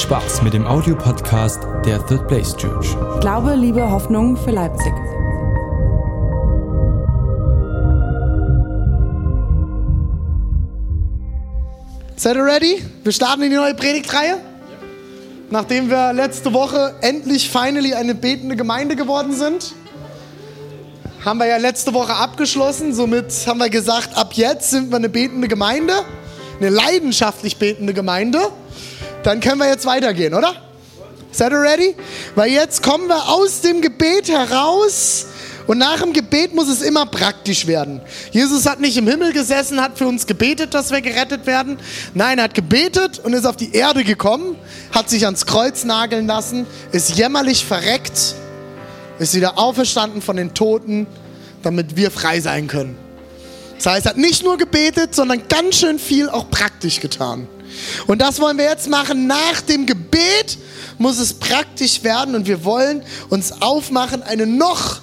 Spaß mit dem Audiopodcast der Third Place Church. Glaube, Liebe, Hoffnung für Leipzig. Seid ihr ready? Wir starten in die neue Predigtreihe. Nachdem wir letzte Woche endlich, finally eine betende Gemeinde geworden sind, haben wir ja letzte Woche abgeschlossen. Somit haben wir gesagt, ab jetzt sind wir eine betende Gemeinde, eine leidenschaftlich betende Gemeinde. Dann können wir jetzt weitergehen, oder? Seid ihr ready? Weil jetzt kommen wir aus dem Gebet heraus und nach dem Gebet muss es immer praktisch werden. Jesus hat nicht im Himmel gesessen, hat für uns gebetet, dass wir gerettet werden. Nein, er hat gebetet und ist auf die Erde gekommen, hat sich ans Kreuz nageln lassen, ist jämmerlich verreckt, ist wieder auferstanden von den Toten, damit wir frei sein können. Das heißt, er hat nicht nur gebetet, sondern ganz schön viel auch praktisch getan. Und das wollen wir jetzt machen. Nach dem Gebet muss es praktisch werden und wir wollen uns aufmachen, eine noch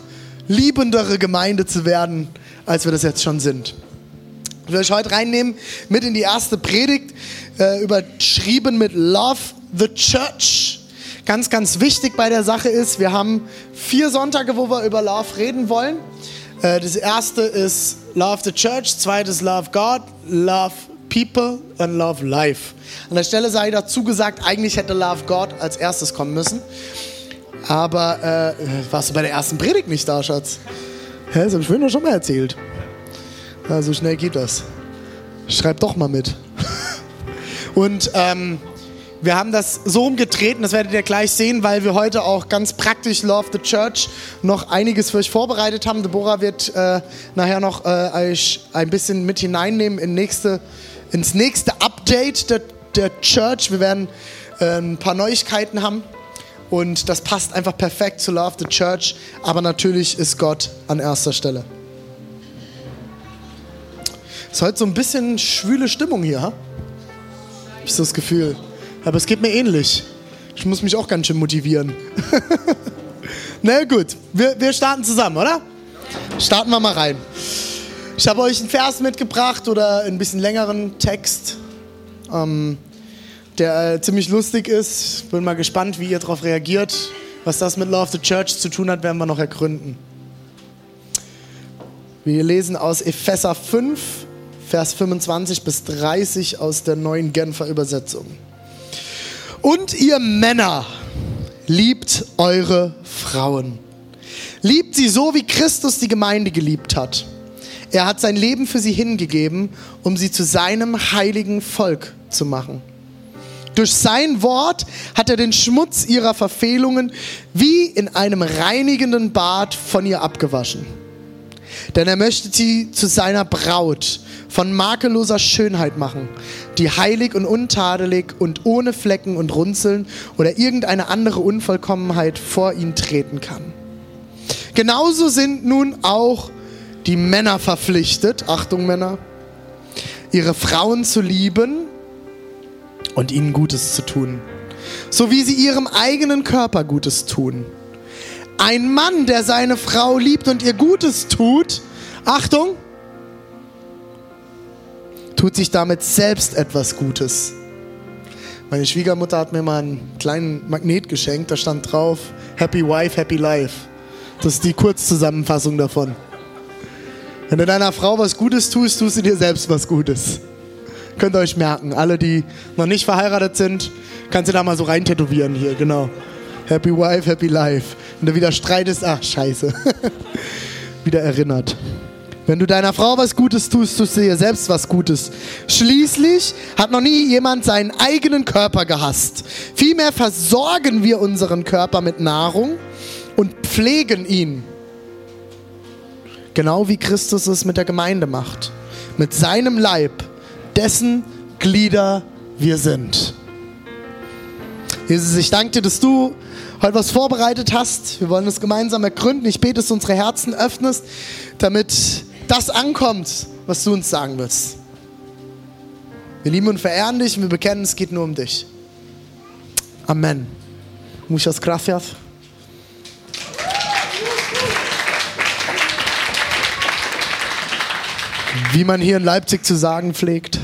liebendere Gemeinde zu werden, als wir das jetzt schon sind. Ich will euch heute reinnehmen mit in die erste Predigt, äh, überschrieben mit Love the Church. Ganz, ganz wichtig bei der Sache ist, wir haben vier Sonntage, wo wir über Love reden wollen. Äh, das erste ist Love the Church, zweites Love God, Love People and Love Life. An der Stelle sei dazu gesagt, eigentlich hätte Love God als erstes kommen müssen. Aber äh, warst du bei der ersten Predigt nicht da, Schatz? Hä, das habe ich vorhin doch schon mal erzählt. Ja, so schnell geht das. Schreib doch mal mit. Und ähm, wir haben das so umgetreten, das werdet ihr gleich sehen, weil wir heute auch ganz praktisch Love the Church noch einiges für euch vorbereitet haben. Deborah wird äh, nachher noch äh, euch ein bisschen mit hineinnehmen in nächste, ins nächste Update der, der Church. Wir werden äh, ein paar Neuigkeiten haben. Und das passt einfach perfekt zu Love the Church. Aber natürlich ist Gott an erster Stelle. Ist heute so ein bisschen schwüle Stimmung hier, ha? Hab ich so das Gefühl. Aber es geht mir ähnlich. Ich muss mich auch ganz schön motivieren. Na gut, wir, wir starten zusammen, oder? Starten wir mal rein. Ich habe euch einen Vers mitgebracht oder ein bisschen längeren Text. Ähm, der äh, ziemlich lustig ist. Bin mal gespannt, wie ihr darauf reagiert. Was das mit Love the Church zu tun hat, werden wir noch ergründen. Wir lesen aus Epheser 5, Vers 25 bis 30 aus der neuen Genfer Übersetzung. Und ihr Männer, liebt eure Frauen. Liebt sie so, wie Christus die Gemeinde geliebt hat. Er hat sein Leben für sie hingegeben, um sie zu seinem heiligen Volk zu machen. Durch sein Wort hat er den Schmutz ihrer Verfehlungen wie in einem reinigenden Bad von ihr abgewaschen. Denn er möchte sie zu seiner Braut von makelloser Schönheit machen, die heilig und untadelig und ohne Flecken und Runzeln oder irgendeine andere Unvollkommenheit vor ihn treten kann. Genauso sind nun auch die Männer verpflichtet, Achtung Männer, ihre Frauen zu lieben und ihnen Gutes zu tun, so wie sie ihrem eigenen Körper Gutes tun. Ein Mann, der seine Frau liebt und ihr Gutes tut, Achtung, tut sich damit selbst etwas Gutes. Meine Schwiegermutter hat mir mal einen kleinen Magnet geschenkt, da stand drauf Happy Wife, Happy Life. Das ist die Kurzzusammenfassung davon. Wenn du deiner Frau was Gutes tust, tust du dir selbst was Gutes. Könnt ihr euch merken. Alle, die noch nicht verheiratet sind, kannst du da mal so rein tätowieren hier, genau. Happy Wife, Happy Life. Wenn du wieder streitest, ach scheiße. wieder erinnert. Wenn du deiner Frau was Gutes tust, tust du dir selbst was Gutes. Schließlich hat noch nie jemand seinen eigenen Körper gehasst. Vielmehr versorgen wir unseren Körper mit Nahrung und pflegen ihn. Genau wie Christus es mit der Gemeinde macht. Mit seinem Leib dessen Glieder wir sind. Jesus, ich danke dir, dass du heute was vorbereitet hast. Wir wollen es gemeinsam ergründen. Ich bete, dass du unsere Herzen öffnest, damit das ankommt, was du uns sagen willst. Wir lieben und verehren dich und wir bekennen, es geht nur um dich. Amen. Muchas gracias. Wie man hier in Leipzig zu sagen pflegt.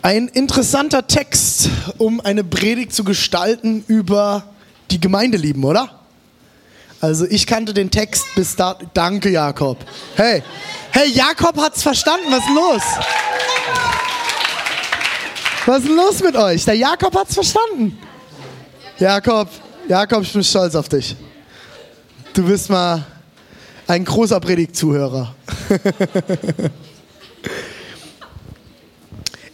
Ein interessanter Text, um eine Predigt zu gestalten über die Gemeinde lieben, oder? Also ich kannte den Text bis da. Danke, Jakob. Hey, hey, Jakob hat's verstanden. Was ist los? Was ist los mit euch? Der Jakob hat's verstanden. Jakob, Jakob, ich bin stolz auf dich. Du bist mal ein großer Predigtzuhörer.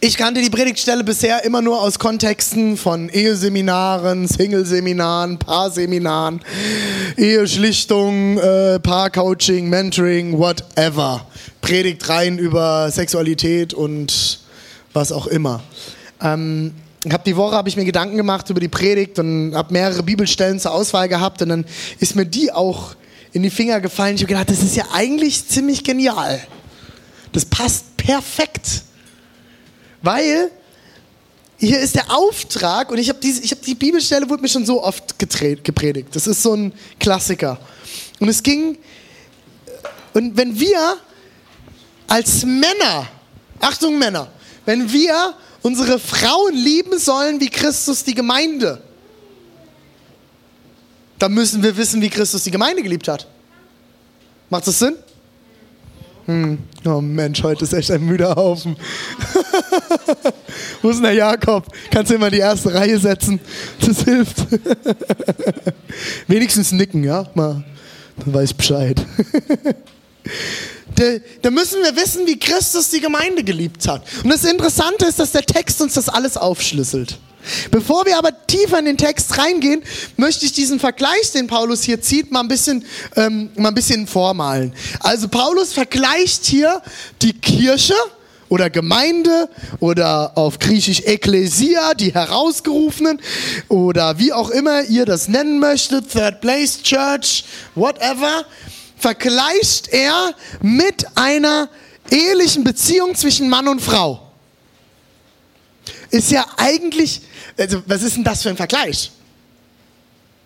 Ich kannte die Predigtstelle bisher immer nur aus Kontexten von Eheseminaren, Single-Seminaren, Paarseminaren, Eheschlichtung, äh, Paarcoaching, Mentoring, whatever. Predigtreihen über Sexualität und was auch immer. Ähm, hab die Woche habe ich mir Gedanken gemacht über die Predigt und habe mehrere Bibelstellen zur Auswahl gehabt und dann ist mir die auch in die Finger gefallen. Ich habe gedacht, das ist ja eigentlich ziemlich genial. Das passt perfekt weil hier ist der Auftrag, und ich habe hab die Bibelstelle, wurde mir schon so oft gepredigt. Das ist so ein Klassiker. Und es ging, und wenn wir als Männer, Achtung Männer, wenn wir unsere Frauen lieben sollen wie Christus die Gemeinde, dann müssen wir wissen, wie Christus die Gemeinde geliebt hat. Macht das Sinn? Hm. Oh Mensch, heute ist echt ein müder Haufen. Wo ist denn der Jakob? Kannst du immer die erste Reihe setzen? Das hilft. Wenigstens nicken, ja? Mal, dann weiß ich Bescheid. da müssen wir wissen, wie Christus die Gemeinde geliebt hat. Und das Interessante ist, dass der Text uns das alles aufschlüsselt. Bevor wir aber tiefer in den Text reingehen, möchte ich diesen Vergleich, den Paulus hier zieht, mal ein bisschen, ähm, mal ein bisschen vormalen. Also Paulus vergleicht hier die Kirche oder Gemeinde oder auf Griechisch Ekklesia, die Herausgerufenen oder wie auch immer ihr das nennen möchtet, Third Place Church, whatever, vergleicht er mit einer ehelichen Beziehung zwischen Mann und Frau ist ja eigentlich, also was ist denn das für ein Vergleich?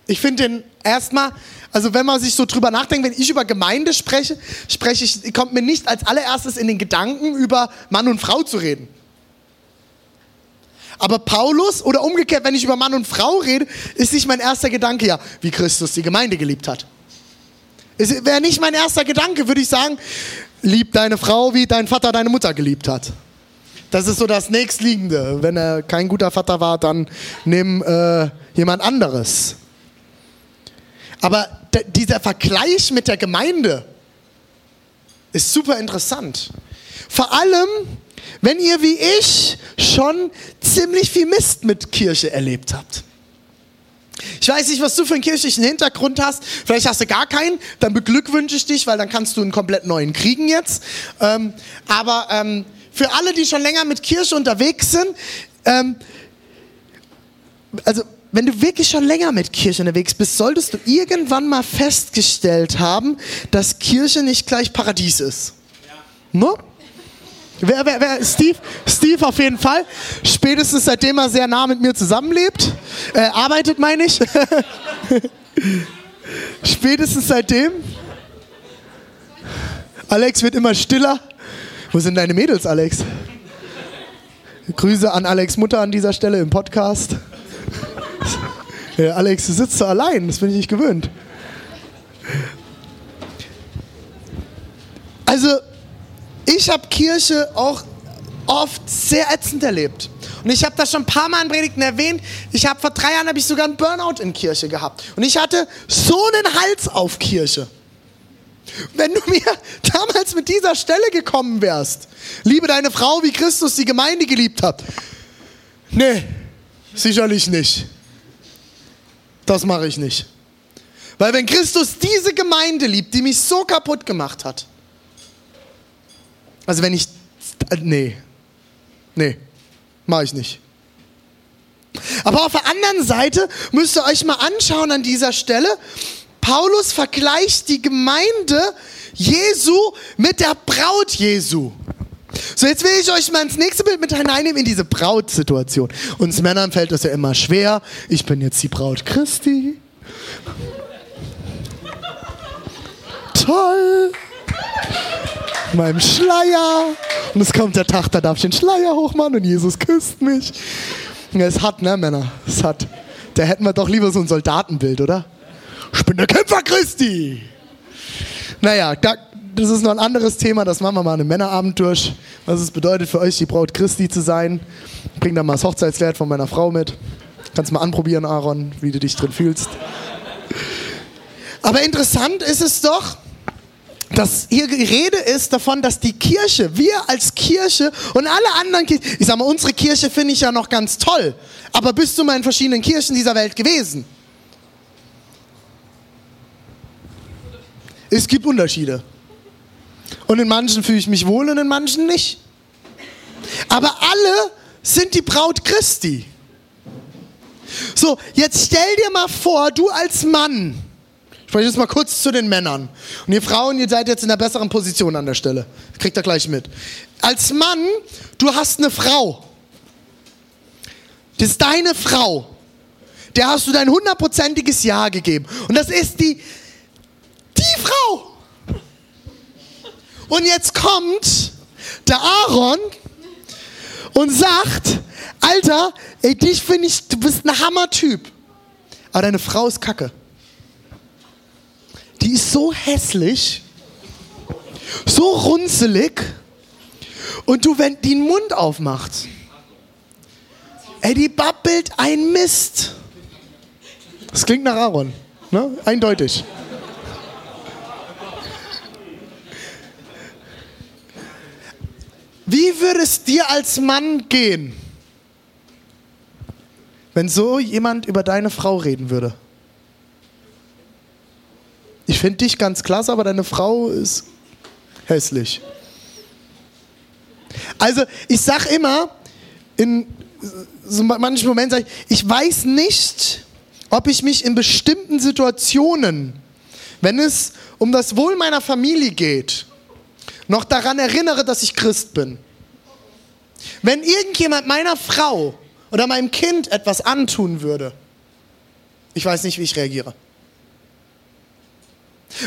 Ich finde den erstmal, also wenn man sich so drüber nachdenkt, wenn ich über Gemeinde spreche, spreche ich, kommt mir nicht als allererstes in den Gedanken, über Mann und Frau zu reden. Aber Paulus oder umgekehrt, wenn ich über Mann und Frau rede, ist nicht mein erster Gedanke, ja, wie Christus die Gemeinde geliebt hat. Wäre nicht mein erster Gedanke, würde ich sagen, lieb deine Frau, wie dein Vater deine Mutter geliebt hat. Das ist so das nächstliegende. Wenn er kein guter Vater war, dann nimm äh, jemand anderes. Aber dieser Vergleich mit der Gemeinde ist super interessant. Vor allem, wenn ihr wie ich schon ziemlich viel Mist mit Kirche erlebt habt. Ich weiß nicht, was du für einen kirchlichen Hintergrund hast. Vielleicht hast du gar keinen. Dann beglückwünsche ich dich, weil dann kannst du einen komplett neuen kriegen jetzt. Ähm, aber ähm, für alle, die schon länger mit Kirche unterwegs sind, ähm, also wenn du wirklich schon länger mit Kirche unterwegs bist, solltest du irgendwann mal festgestellt haben, dass Kirche nicht gleich Paradies ist. Ja. No? Wer, wer, wer, Steve? Steve auf jeden Fall. Spätestens seitdem er sehr nah mit mir zusammenlebt. Äh, arbeitet, meine ich. Spätestens seitdem. Alex wird immer stiller. Wo sind deine Mädels, Alex? Grüße an Alex Mutter an dieser Stelle im Podcast. Alex, du sitzt so allein, das bin ich nicht gewöhnt. Also, ich habe Kirche auch oft sehr ätzend erlebt. Und ich habe das schon ein paar Mal in Predigten erwähnt. Ich habe vor drei Jahren habe ich sogar einen Burnout in Kirche gehabt. Und ich hatte so einen Hals auf Kirche. Wenn du mir damals mit dieser Stelle gekommen wärst, liebe deine Frau, wie Christus die Gemeinde geliebt hat. Nee, sicherlich nicht. Das mache ich nicht. Weil wenn Christus diese Gemeinde liebt, die mich so kaputt gemacht hat, also wenn ich, nee, nee, mache ich nicht. Aber auf der anderen Seite müsst ihr euch mal anschauen an dieser Stelle, Paulus vergleicht die Gemeinde Jesu mit der Braut Jesu. So, jetzt will ich euch mal ins nächste Bild mit hineinnehmen in diese Brautsituation. Uns Männern fällt das ja immer schwer. Ich bin jetzt die Braut Christi. Toll. Meinem Schleier. Und es kommt der Tag, da darf ich den Schleier hochmachen und Jesus küsst mich. Ja, es hat, ne, Männer? Es hat. Da hätten wir doch lieber so ein Soldatenbild, oder? Ich bin der Kämpfer Christi. Naja, da, das ist noch ein anderes Thema, das machen wir mal an einem Männerabend durch. Was es bedeutet für euch, die Braut Christi zu sein. Bring da mal das Hochzeitskleid von meiner Frau mit. Kannst mal anprobieren, Aaron, wie du dich drin fühlst. Aber interessant ist es doch, dass hier die Rede ist davon, dass die Kirche, wir als Kirche und alle anderen Kirchen, ich sag mal, unsere Kirche finde ich ja noch ganz toll, aber bist du mal in verschiedenen Kirchen dieser Welt gewesen? Es gibt Unterschiede. Und in manchen fühle ich mich wohl und in manchen nicht. Aber alle sind die Braut Christi. So, jetzt stell dir mal vor, du als Mann, ich spreche jetzt mal kurz zu den Männern. Und ihr Frauen, ihr seid jetzt in einer besseren Position an der Stelle. Kriegt ihr gleich mit. Als Mann, du hast eine Frau. Das ist deine Frau. Der hast du dein hundertprozentiges Ja gegeben. Und das ist die, die Frau. Und jetzt kommt der Aaron und sagt, Alter, ey, dich finde ich, du bist ein Hammertyp. Aber deine Frau ist kacke. Die ist so hässlich, so runzelig. Und du, wenn die den Mund aufmacht, ey, die babbelt ein Mist. Das klingt nach Aaron, ne? Eindeutig. Wie würde es dir als Mann gehen, wenn so jemand über deine Frau reden würde? Ich finde dich ganz klasse, aber deine Frau ist hässlich. Also, ich sag immer, in so manchen Momenten sage ich, ich weiß nicht, ob ich mich in bestimmten Situationen, wenn es um das Wohl meiner Familie geht, noch daran erinnere, dass ich Christ bin. Wenn irgendjemand meiner Frau oder meinem Kind etwas antun würde, ich weiß nicht, wie ich reagiere.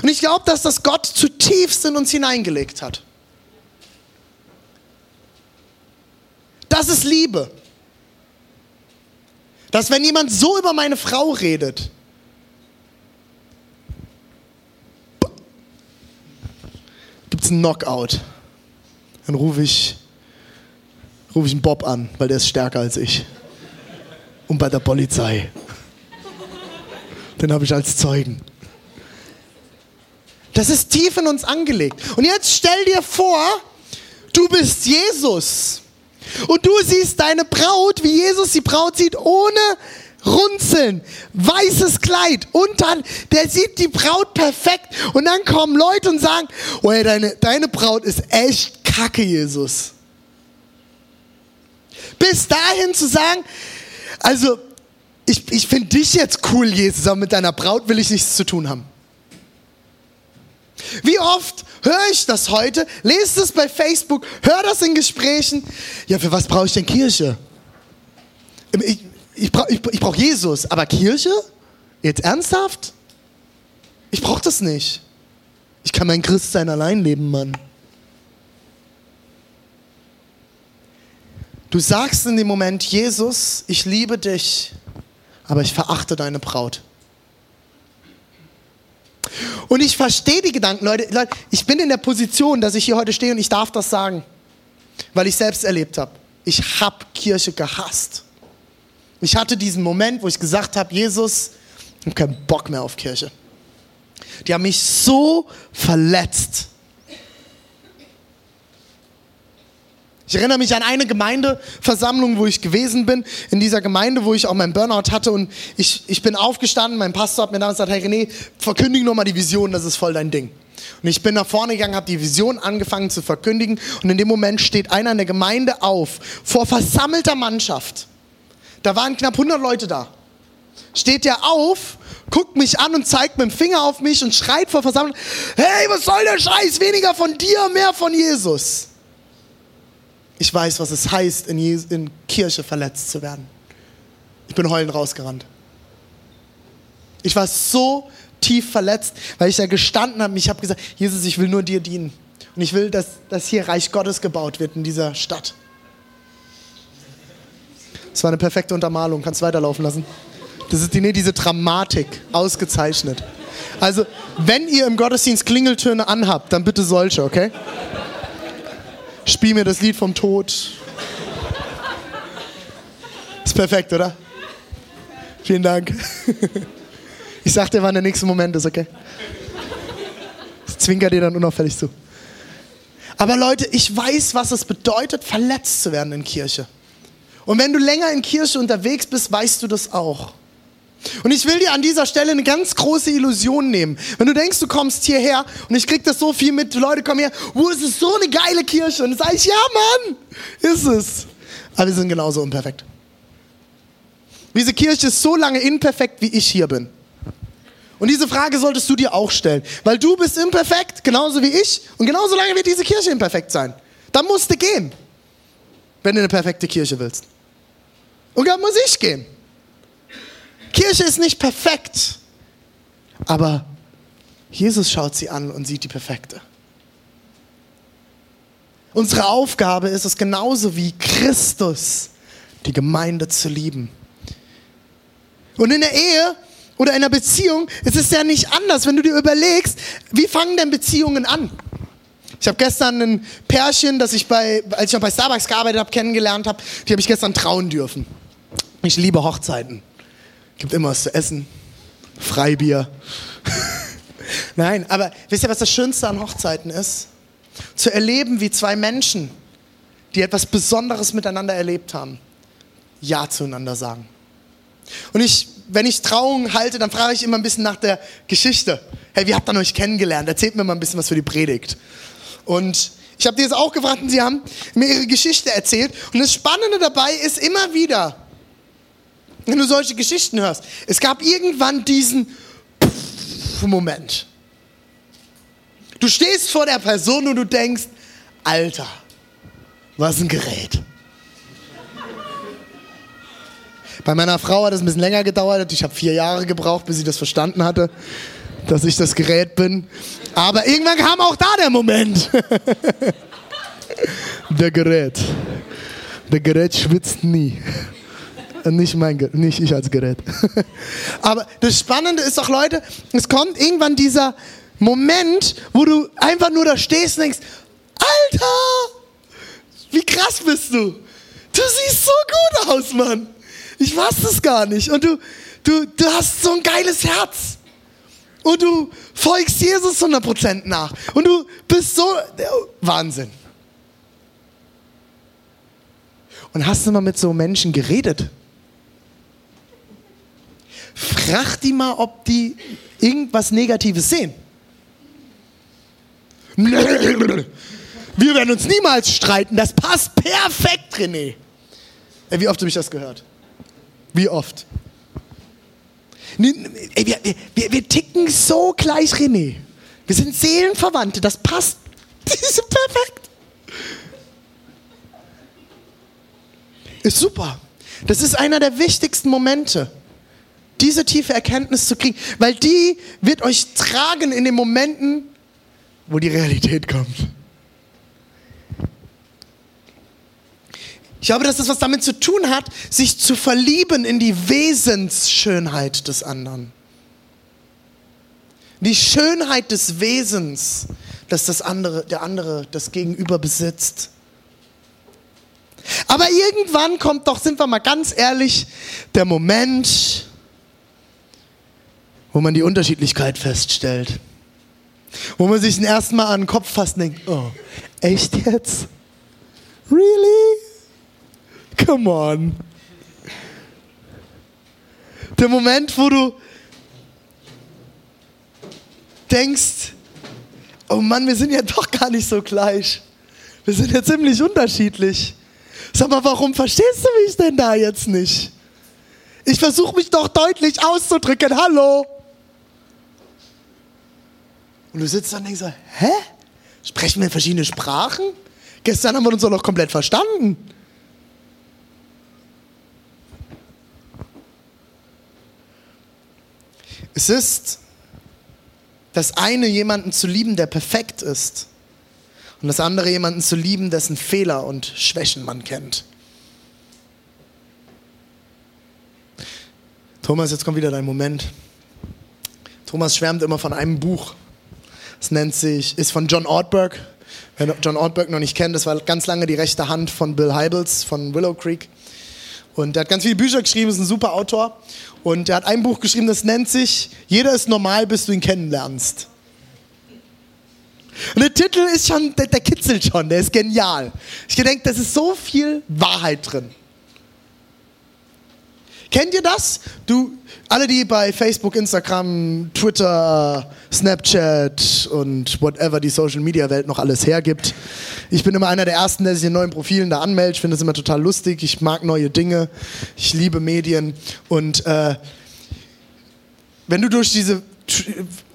Und ich glaube, dass das Gott zutiefst in uns hineingelegt hat. Das ist Liebe. Dass wenn jemand so über meine Frau redet, gibt es einen Knockout. Dann rufe ich, ruf ich einen Bob an, weil der ist stärker als ich. Und bei der Polizei. Den habe ich als Zeugen. Das ist tief in uns angelegt. Und jetzt stell dir vor, du bist Jesus. Und du siehst deine Braut, wie Jesus die Braut sieht, ohne Runzeln, weißes Kleid und dann, der sieht die Braut perfekt und dann kommen Leute und sagen, oh ey, deine, deine Braut ist echt kacke, Jesus. Bis dahin zu sagen, also ich, ich finde dich jetzt cool, Jesus, aber mit deiner Braut will ich nichts zu tun haben. Wie oft höre ich das heute, lese es bei Facebook, höre das in Gesprächen. Ja, für was brauche ich denn Kirche? Ich, ich brauche ich, ich brauch Jesus, aber Kirche? Jetzt ernsthaft? Ich brauche das nicht. Ich kann mein Christsein allein leben, Mann. Du sagst in dem Moment, Jesus, ich liebe dich, aber ich verachte deine Braut. Und ich verstehe die Gedanken, Leute, Leute. Ich bin in der Position, dass ich hier heute stehe und ich darf das sagen, weil ich selbst erlebt habe. Ich habe Kirche gehasst. Ich hatte diesen Moment, wo ich gesagt habe, Jesus, ich habe keinen Bock mehr auf Kirche. Die haben mich so verletzt. Ich erinnere mich an eine Gemeindeversammlung, wo ich gewesen bin, in dieser Gemeinde, wo ich auch meinen Burnout hatte und ich, ich bin aufgestanden, mein Pastor hat mir damals gesagt, hey René, verkündige nur mal die Vision, das ist voll dein Ding. Und ich bin nach vorne gegangen, habe die Vision angefangen zu verkündigen und in dem Moment steht einer in der Gemeinde auf, vor versammelter Mannschaft. Da waren knapp 100 Leute da. Steht der auf, guckt mich an und zeigt mit dem Finger auf mich und schreit vor Versammlung, hey, was soll der Scheiß? Weniger von dir, mehr von Jesus. Ich weiß, was es heißt, in, Jes in Kirche verletzt zu werden. Ich bin heulend rausgerannt. Ich war so tief verletzt, weil ich da gestanden habe. Ich habe gesagt, Jesus, ich will nur dir dienen. Und ich will, dass, dass hier Reich Gottes gebaut wird in dieser Stadt. Das war eine perfekte Untermalung. Kannst weiterlaufen lassen. Das ist die, nee, diese Dramatik. Ausgezeichnet. Also, wenn ihr im Gottesdienst Klingeltöne anhabt, dann bitte solche, okay? Spiel mir das Lied vom Tod. Ist perfekt, oder? Vielen Dank. Ich sag dir, wann der nächste Moment ist, okay? Das zwinkert dir dann unauffällig zu. Aber Leute, ich weiß, was es bedeutet, verletzt zu werden in Kirche. Und wenn du länger in Kirche unterwegs bist, weißt du das auch. Und ich will dir an dieser Stelle eine ganz große Illusion nehmen. Wenn du denkst, du kommst hierher und ich krieg das so viel mit, Leute kommen her, wo ist es so eine geile Kirche? Und dann sage ich, ja Mann, ist es. Aber wir sind genauso unperfekt. Diese Kirche ist so lange imperfekt, wie ich hier bin. Und diese Frage solltest du dir auch stellen, weil du bist imperfekt, genauso wie ich, und genauso lange wird diese Kirche imperfekt sein. Dann musst du gehen, wenn du eine perfekte Kirche willst. Und dann muss ich gehen. Kirche ist nicht perfekt, aber Jesus schaut sie an und sieht die perfekte. Unsere Aufgabe ist es genauso wie Christus, die Gemeinde zu lieben. Und in der Ehe oder in einer Beziehung ist es ja nicht anders, wenn du dir überlegst, wie fangen denn Beziehungen an? Ich habe gestern ein Pärchen, das ich bei, als ich noch bei Starbucks gearbeitet habe, kennengelernt habe, die habe ich gestern trauen dürfen. Ich liebe Hochzeiten. Gibt immer was zu essen, Freibier. Nein, aber wisst ihr, was das Schönste an Hochzeiten ist? Zu erleben, wie zwei Menschen, die etwas Besonderes miteinander erlebt haben, Ja zueinander sagen. Und ich, wenn ich Trauungen halte, dann frage ich immer ein bisschen nach der Geschichte. Hey, wie habt ihr euch kennengelernt? Erzählt mir mal ein bisschen was für die Predigt. Und ich habe die jetzt auch gefragt und sie haben mir ihre Geschichte erzählt. Und das Spannende dabei ist immer wieder, wenn du solche Geschichten hörst, es gab irgendwann diesen Moment. Du stehst vor der Person und du denkst, Alter, was ein Gerät. Bei meiner Frau hat es ein bisschen länger gedauert. Ich habe vier Jahre gebraucht, bis sie das verstanden hatte, dass ich das Gerät bin. Aber irgendwann kam auch da der Moment. der Gerät. Der Gerät schwitzt nie. Nicht, mein, nicht ich als Gerät. Aber das Spannende ist doch, Leute, es kommt irgendwann dieser Moment, wo du einfach nur da stehst und denkst, Alter, wie krass bist du? Du siehst so gut aus, Mann. Ich weiß es gar nicht. Und du, du, du hast so ein geiles Herz. Und du folgst Jesus 100% nach. Und du bist so, Wahnsinn. Und hast du mal mit so Menschen geredet? Frag die mal, ob die irgendwas Negatives sehen. Wir werden uns niemals streiten. Das passt perfekt, René. Wie oft habe ich das gehört? Wie oft? Wir, wir, wir ticken so gleich, René. Wir sind Seelenverwandte, das passt. Die sind perfekt. Ist super. Das ist einer der wichtigsten Momente, diese tiefe Erkenntnis zu kriegen, weil die wird euch tragen in den Momenten, wo die Realität kommt. Ich glaube, dass das was damit zu tun hat, sich zu verlieben in die Wesensschönheit des anderen. Die Schönheit des Wesens, das das andere, der andere, das Gegenüber besitzt. Aber irgendwann kommt doch, sind wir mal ganz ehrlich, der Moment, wo man die Unterschiedlichkeit feststellt. Wo man sich den ersten Mal an den Kopf fasst und denkt, oh, echt jetzt? Really? Come on. Der Moment, wo du denkst, oh Mann, wir sind ja doch gar nicht so gleich. Wir sind ja ziemlich unterschiedlich. Sag mal, warum verstehst du mich denn da jetzt nicht? Ich versuche mich doch deutlich auszudrücken. Hallo. Und du sitzt dann und denkst so, hä? Sprechen wir verschiedene Sprachen? Gestern haben wir uns doch noch komplett verstanden. Es ist das eine, jemanden zu lieben, der perfekt ist. Und das andere, jemanden zu lieben, dessen Fehler und Schwächen man kennt. Thomas, jetzt kommt wieder dein Moment. Thomas schwärmt immer von einem Buch. Es nennt sich, ist von John Ortberg. Wer John Ortberg noch nicht kennt, das war ganz lange die rechte Hand von Bill Hybels von Willow Creek. Und er hat ganz viele Bücher geschrieben, ist ein super Autor. Und er hat ein Buch geschrieben, das nennt sich Jeder ist normal, bis du ihn kennenlernst. Und der Titel ist schon, der, der kitzelt schon, der ist genial. Ich denke, das ist so viel Wahrheit drin. Kennt ihr das? Du, alle, die bei Facebook, Instagram, Twitter, Snapchat und whatever die Social Media Welt noch alles hergibt. Ich bin immer einer der ersten, der sich in neuen Profilen da anmeldet. Ich finde das immer total lustig. Ich mag neue Dinge. Ich liebe Medien. Und äh, wenn du durch diese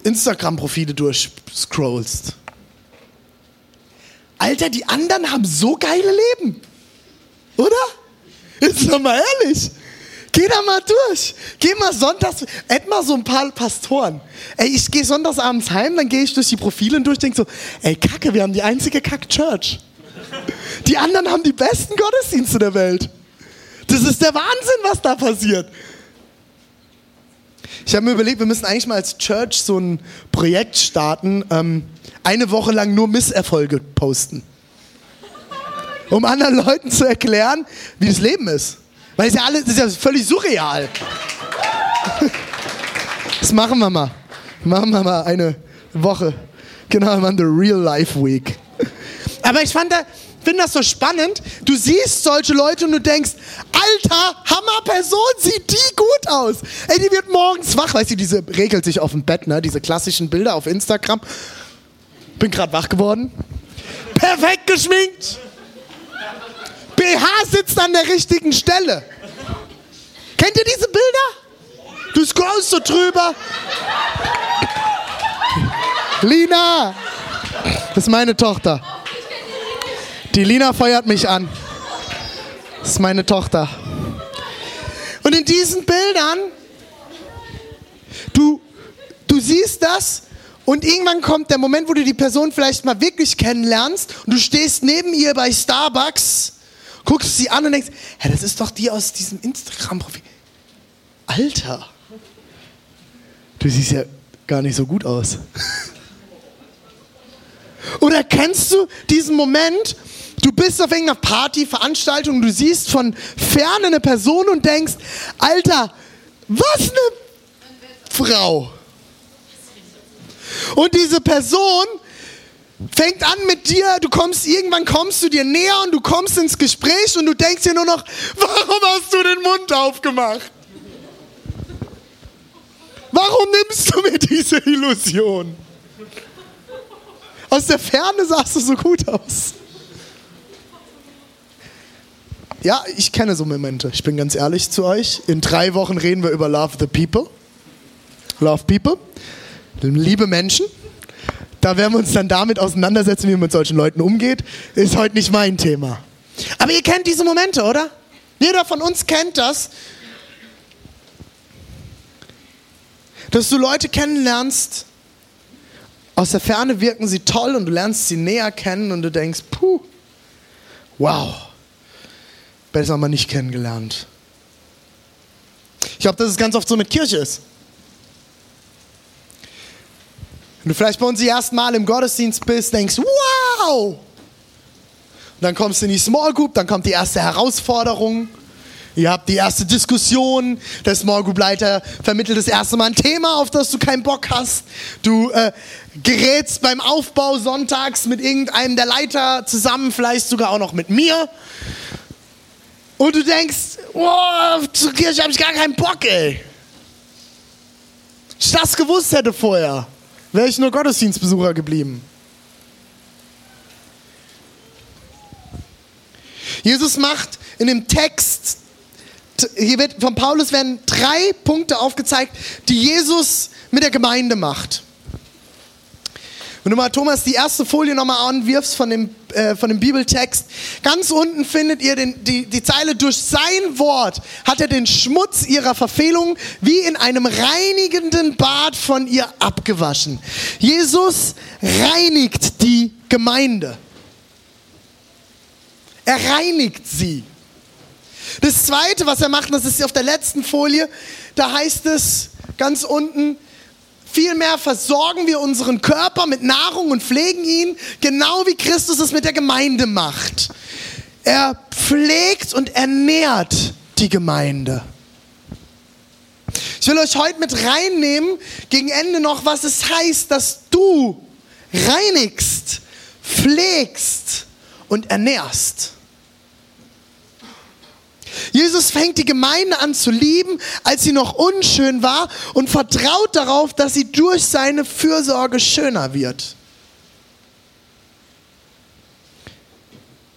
Instagram-Profile durchscrollst, Alter, die anderen haben so geile Leben. Oder? Ist doch mal ehrlich. Geh da mal durch. Geh mal sonntags, hätt mal so ein paar Pastoren. Ey, ich gehe sonntags abends heim, dann gehe ich durch die Profile durch, denke so, ey, Kacke, wir haben die einzige Kack-Church. Die anderen haben die besten Gottesdienste der Welt. Das ist der Wahnsinn, was da passiert. Ich habe mir überlegt, wir müssen eigentlich mal als Church so ein Projekt starten, ähm, eine Woche lang nur Misserfolge posten. Um anderen Leuten zu erklären, wie das Leben ist. Weil es ja alles, das ist ja völlig surreal. Das machen wir mal. Machen wir mal eine Woche. Genau, man, the Real Life Week. Aber ich fand da, finde das so spannend. Du siehst solche Leute und du denkst, alter, Hammerperson, sieht die gut aus. Ey, die wird morgens wach, weißt du, diese regelt sich auf dem Bett, ne? Diese klassischen Bilder auf Instagram. Bin gerade wach geworden. Perfekt geschminkt. BH sitzt an der richtigen Stelle. Kennt ihr diese Bilder? Du scrollst so drüber. Lina, das ist meine Tochter. Die Lina feuert mich an. Das ist meine Tochter. Und in diesen Bildern, du, du siehst das und irgendwann kommt der Moment, wo du die Person vielleicht mal wirklich kennenlernst und du stehst neben ihr bei Starbucks guckst sie an und denkst, hey, das ist doch die aus diesem Instagram-Profil. Alter, du siehst ja gar nicht so gut aus. Oder kennst du diesen Moment, du bist auf irgendeiner Party, Veranstaltung, du siehst von ferne eine Person und denkst, Alter, was eine Frau. Und diese Person fängt an mit dir, du kommst, irgendwann kommst du dir näher und du kommst ins Gespräch und du denkst dir nur noch, warum hast du den Mund aufgemacht? Warum nimmst du mir diese Illusion? Aus der Ferne sahst du so gut aus. Ja, ich kenne so Momente. Ich bin ganz ehrlich zu euch. In drei Wochen reden wir über Love the People. Love People. Liebe Menschen. Da werden wir uns dann damit auseinandersetzen, wie man mit solchen Leuten umgeht. Ist heute nicht mein Thema. Aber ihr kennt diese Momente, oder? Jeder von uns kennt das. Dass du Leute kennenlernst, aus der Ferne wirken sie toll und du lernst sie näher kennen und du denkst, puh, wow, besser mal nicht kennengelernt. Ich glaube, dass es ganz oft so mit Kirche ist. Wenn du vielleicht bei uns die ersten Mal im Gottesdienst bist, denkst, wow! Und dann kommst du in die Small Group, dann kommt die erste Herausforderung. Ihr habt die erste Diskussion. Der Small Group Leiter vermittelt das erste Mal ein Thema, auf das du keinen Bock hast. Du äh, gerätst beim Aufbau sonntags mit irgendeinem der Leiter zusammen, vielleicht sogar auch noch mit mir. Und du denkst, oh, zur Kirche habe ich gar keinen Bock, ey. Ich das gewusst hätte vorher wäre ich nur Gottesdienstbesucher geblieben. Jesus macht in dem Text, hier wird von Paulus werden drei Punkte aufgezeigt, die Jesus mit der Gemeinde macht. Wenn du mal, Thomas, die erste Folie nochmal anwirfst von dem, äh, von dem Bibeltext, ganz unten findet ihr den, die, die Zeile, durch sein Wort hat er den Schmutz ihrer Verfehlung wie in einem reinigenden Bad von ihr abgewaschen. Jesus reinigt die Gemeinde. Er reinigt sie. Das zweite, was er macht, das ist auf der letzten Folie, da heißt es ganz unten, Vielmehr versorgen wir unseren Körper mit Nahrung und pflegen ihn, genau wie Christus es mit der Gemeinde macht. Er pflegt und ernährt die Gemeinde. Ich will euch heute mit reinnehmen, gegen Ende noch, was es heißt, dass du reinigst, pflegst und ernährst. Jesus fängt die Gemeinde an zu lieben, als sie noch unschön war und vertraut darauf, dass sie durch seine Fürsorge schöner wird.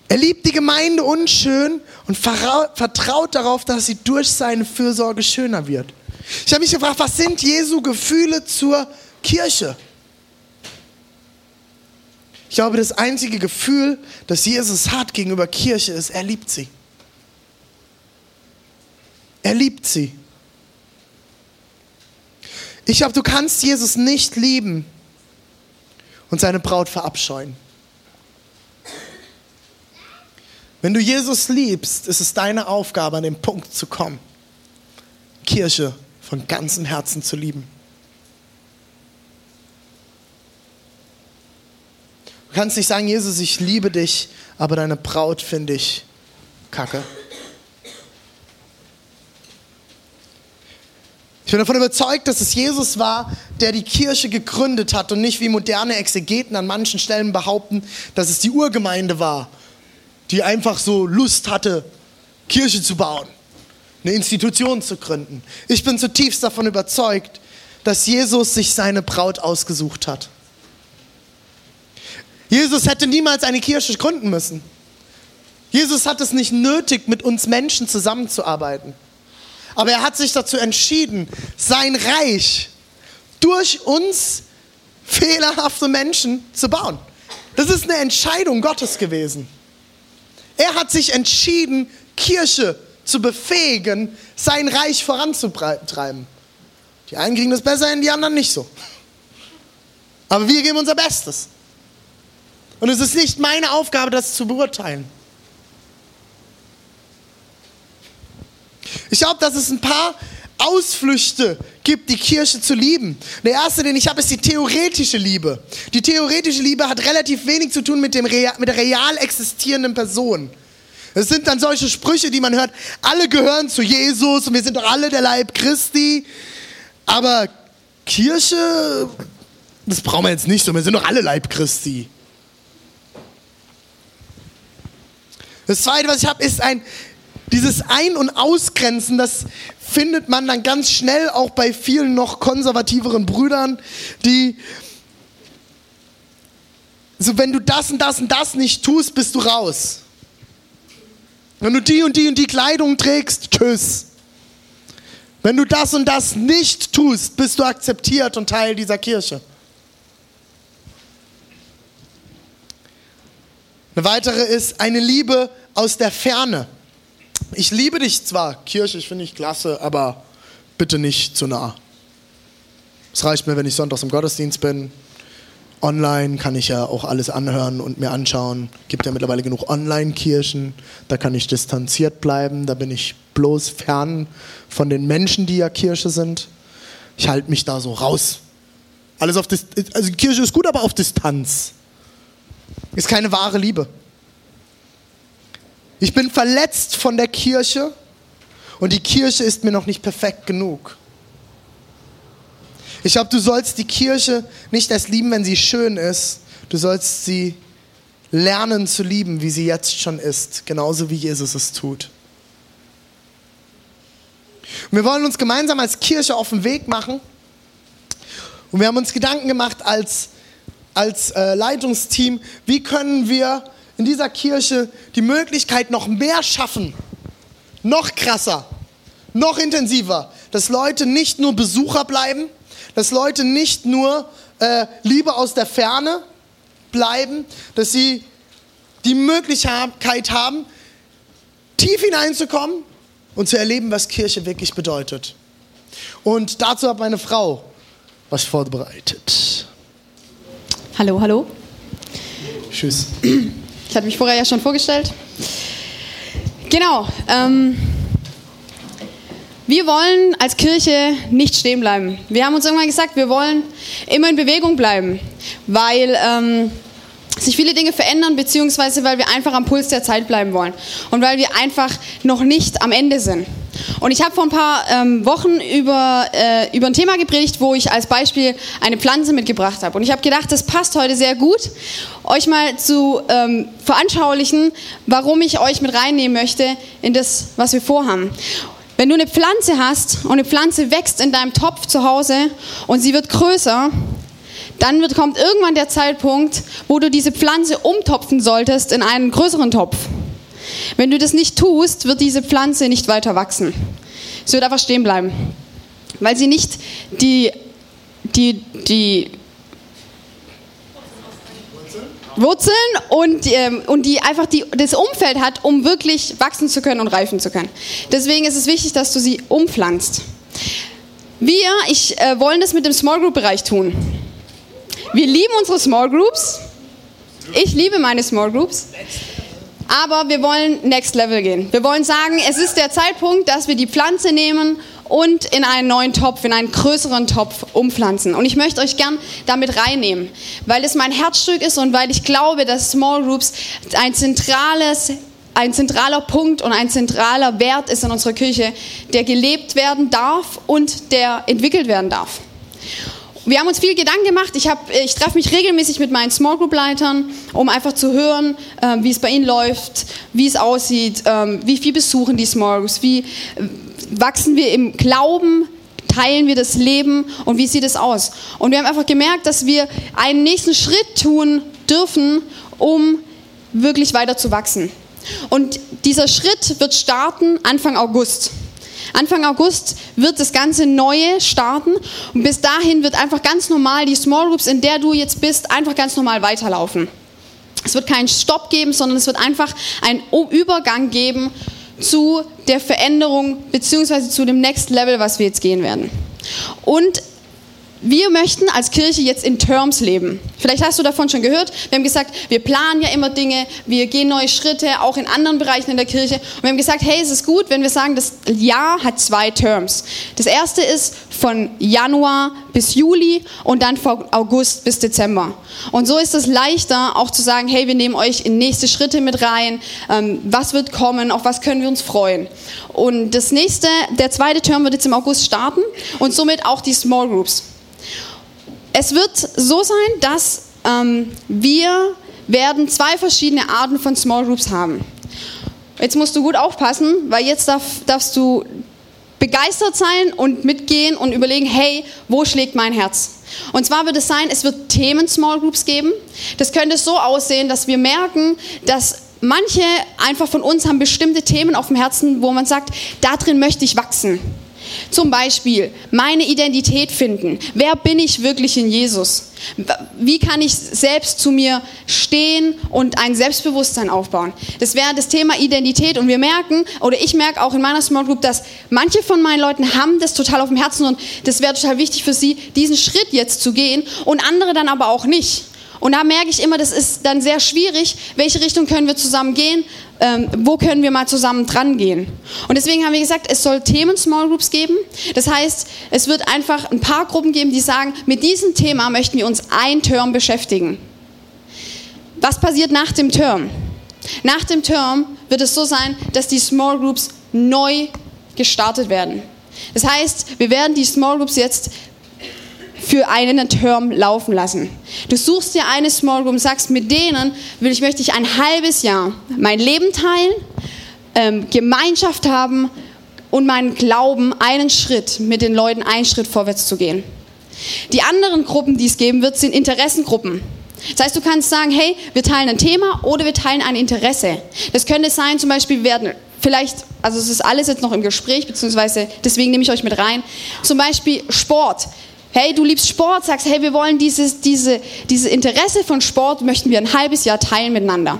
Er liebt die Gemeinde unschön und vertraut darauf, dass sie durch seine Fürsorge schöner wird. Ich habe mich gefragt, was sind Jesu Gefühle zur Kirche? Ich glaube, das einzige Gefühl, das Jesus hat gegenüber Kirche, ist, er liebt sie. Er liebt sie. Ich glaube, du kannst Jesus nicht lieben und seine Braut verabscheuen. Wenn du Jesus liebst, ist es deine Aufgabe, an den Punkt zu kommen, Kirche von ganzem Herzen zu lieben. Du kannst nicht sagen, Jesus, ich liebe dich, aber deine Braut finde ich kacke. Ich bin davon überzeugt, dass es Jesus war, der die Kirche gegründet hat und nicht wie moderne Exegeten an manchen Stellen behaupten, dass es die Urgemeinde war, die einfach so Lust hatte, Kirche zu bauen, eine Institution zu gründen. Ich bin zutiefst davon überzeugt, dass Jesus sich seine Braut ausgesucht hat. Jesus hätte niemals eine Kirche gründen müssen. Jesus hat es nicht nötig, mit uns Menschen zusammenzuarbeiten. Aber er hat sich dazu entschieden, sein Reich durch uns fehlerhafte Menschen zu bauen. Das ist eine Entscheidung Gottes gewesen. Er hat sich entschieden, Kirche zu befähigen, sein Reich voranzutreiben. Die einen kriegen das besser hin, die anderen nicht so. Aber wir geben unser Bestes. Und es ist nicht meine Aufgabe, das zu beurteilen. Ich glaube, dass es ein paar Ausflüchte gibt, die Kirche zu lieben. Der erste, den ich habe, ist die theoretische Liebe. Die theoretische Liebe hat relativ wenig zu tun mit, dem real, mit der real existierenden Person. Es sind dann solche Sprüche, die man hört, alle gehören zu Jesus und wir sind doch alle der Leib Christi. Aber Kirche, das brauchen wir jetzt nicht so, wir sind doch alle Leib Christi. Das zweite, was ich habe, ist ein dieses Ein- und Ausgrenzen, das findet man dann ganz schnell auch bei vielen noch konservativeren Brüdern, die so, wenn du das und das und das nicht tust, bist du raus. Wenn du die und die und die Kleidung trägst, tschüss. Wenn du das und das nicht tust, bist du akzeptiert und Teil dieser Kirche. Eine weitere ist eine Liebe aus der Ferne. Ich liebe dich zwar, Kirche, ich finde ich klasse, aber bitte nicht zu nah. Es reicht mir, wenn ich sonntags im Gottesdienst bin. Online kann ich ja auch alles anhören und mir anschauen. Gibt ja mittlerweile genug Online-Kirchen. Da kann ich distanziert bleiben. Da bin ich bloß fern von den Menschen, die ja Kirche sind. Ich halte mich da so raus. Alles auf Dis also Kirche ist gut, aber auf Distanz. Ist keine wahre Liebe. Ich bin verletzt von der Kirche und die Kirche ist mir noch nicht perfekt genug. Ich glaube, du sollst die Kirche nicht erst lieben, wenn sie schön ist. Du sollst sie lernen zu lieben, wie sie jetzt schon ist, genauso wie Jesus es tut. Und wir wollen uns gemeinsam als Kirche auf den Weg machen. Und wir haben uns Gedanken gemacht als, als äh, Leitungsteam, wie können wir in dieser Kirche die Möglichkeit noch mehr schaffen, noch krasser, noch intensiver, dass Leute nicht nur Besucher bleiben, dass Leute nicht nur äh, Liebe aus der Ferne bleiben, dass sie die Möglichkeit haben, tief hineinzukommen und zu erleben, was Kirche wirklich bedeutet. Und dazu hat meine Frau was vorbereitet. Hallo, hallo. Tschüss. Ich hatte mich vorher ja schon vorgestellt. Genau. Ähm, wir wollen als Kirche nicht stehen bleiben. Wir haben uns irgendwann gesagt, wir wollen immer in Bewegung bleiben, weil ähm, sich viele Dinge verändern, beziehungsweise weil wir einfach am Puls der Zeit bleiben wollen und weil wir einfach noch nicht am Ende sind. Und ich habe vor ein paar ähm, Wochen über, äh, über ein Thema gepredigt, wo ich als Beispiel eine Pflanze mitgebracht habe. Und ich habe gedacht, das passt heute sehr gut, euch mal zu ähm, veranschaulichen, warum ich euch mit reinnehmen möchte in das, was wir vorhaben. Wenn du eine Pflanze hast und eine Pflanze wächst in deinem Topf zu Hause und sie wird größer, dann wird, kommt irgendwann der Zeitpunkt, wo du diese Pflanze umtopfen solltest in einen größeren Topf. Wenn du das nicht tust, wird diese Pflanze nicht weiter wachsen. Sie wird einfach stehen bleiben, weil sie nicht die, die, die Wurzeln und, ähm, und die einfach die, das Umfeld hat, um wirklich wachsen zu können und reifen zu können. Deswegen ist es wichtig, dass du sie umpflanzt. Wir, ich äh, wollen das mit dem Small Group Bereich tun. Wir lieben unsere Small Groups. Ich liebe meine Small Groups. Aber wir wollen Next Level gehen. Wir wollen sagen, es ist der Zeitpunkt, dass wir die Pflanze nehmen und in einen neuen Topf, in einen größeren Topf umpflanzen. Und ich möchte euch gern damit reinnehmen, weil es mein Herzstück ist und weil ich glaube, dass Small Groups ein zentrales ein zentraler Punkt und ein zentraler Wert ist in unserer Kirche, der gelebt werden darf und der entwickelt werden darf. Wir haben uns viel Gedanken gemacht. Ich, ich treffe mich regelmäßig mit meinen Small Group Leitern, um einfach zu hören, äh, wie es bei ihnen läuft, wie es aussieht, äh, wie viel besuchen die Small Groups, wie äh, wachsen wir im Glauben, teilen wir das Leben und wie sieht es aus. Und wir haben einfach gemerkt, dass wir einen nächsten Schritt tun dürfen, um wirklich weiter zu wachsen. Und dieser Schritt wird starten Anfang August. Anfang August wird das ganze Neue starten und bis dahin wird einfach ganz normal die Small Groups, in der du jetzt bist, einfach ganz normal weiterlaufen. Es wird keinen Stopp geben, sondern es wird einfach einen Übergang geben zu der Veränderung beziehungsweise zu dem Next Level, was wir jetzt gehen werden. Und wir möchten als Kirche jetzt in Terms leben. Vielleicht hast du davon schon gehört. Wir haben gesagt, wir planen ja immer Dinge, wir gehen neue Schritte, auch in anderen Bereichen in der Kirche. Und wir haben gesagt, hey, es ist gut, wenn wir sagen, das Jahr hat zwei Terms. Das erste ist von Januar bis Juli und dann von August bis Dezember. Und so ist es leichter, auch zu sagen, hey, wir nehmen euch in nächste Schritte mit rein. Ähm, was wird kommen? Auf was können wir uns freuen? Und das nächste, der zweite Term wird jetzt im August starten und somit auch die Small Groups. Es wird so sein, dass ähm, wir werden zwei verschiedene Arten von Small Groups haben. Jetzt musst du gut aufpassen, weil jetzt darf, darfst du begeistert sein und mitgehen und überlegen, hey, wo schlägt mein Herz? Und zwar wird es sein, es wird Themen-Small Groups geben. Das könnte so aussehen, dass wir merken, dass manche einfach von uns haben bestimmte Themen auf dem Herzen, wo man sagt, da drin möchte ich wachsen. Zum Beispiel meine Identität finden. Wer bin ich wirklich in Jesus? Wie kann ich selbst zu mir stehen und ein Selbstbewusstsein aufbauen? Das wäre das Thema Identität und wir merken, oder ich merke auch in meiner Small Group, dass manche von meinen Leuten haben das total auf dem Herzen und das wäre total wichtig für sie, diesen Schritt jetzt zu gehen und andere dann aber auch nicht. Und da merke ich immer, das ist dann sehr schwierig, welche Richtung können wir zusammen gehen, ähm, wo können wir mal zusammen dran gehen. Und deswegen haben wir gesagt, es soll Themen-Small Groups geben. Das heißt, es wird einfach ein paar Gruppen geben, die sagen, mit diesem Thema möchten wir uns ein Term beschäftigen. Was passiert nach dem Term? Nach dem Term wird es so sein, dass die Small Groups neu gestartet werden. Das heißt, wir werden die Small Groups jetzt für einen Term laufen lassen. Du suchst dir eine Small Group und sagst, mit denen will ich, möchte ich ein halbes Jahr mein Leben teilen, ähm, Gemeinschaft haben und meinen Glauben einen Schritt mit den Leuten einen Schritt vorwärts zu gehen. Die anderen Gruppen, die es geben wird, sind Interessengruppen. Das heißt, du kannst sagen, hey, wir teilen ein Thema oder wir teilen ein Interesse. Das könnte sein, zum Beispiel werden vielleicht, also es ist alles jetzt noch im Gespräch, beziehungsweise deswegen nehme ich euch mit rein. Zum Beispiel Sport hey, du liebst Sport, sagst, hey, wir wollen dieses, diese, dieses Interesse von Sport, möchten wir ein halbes Jahr teilen miteinander.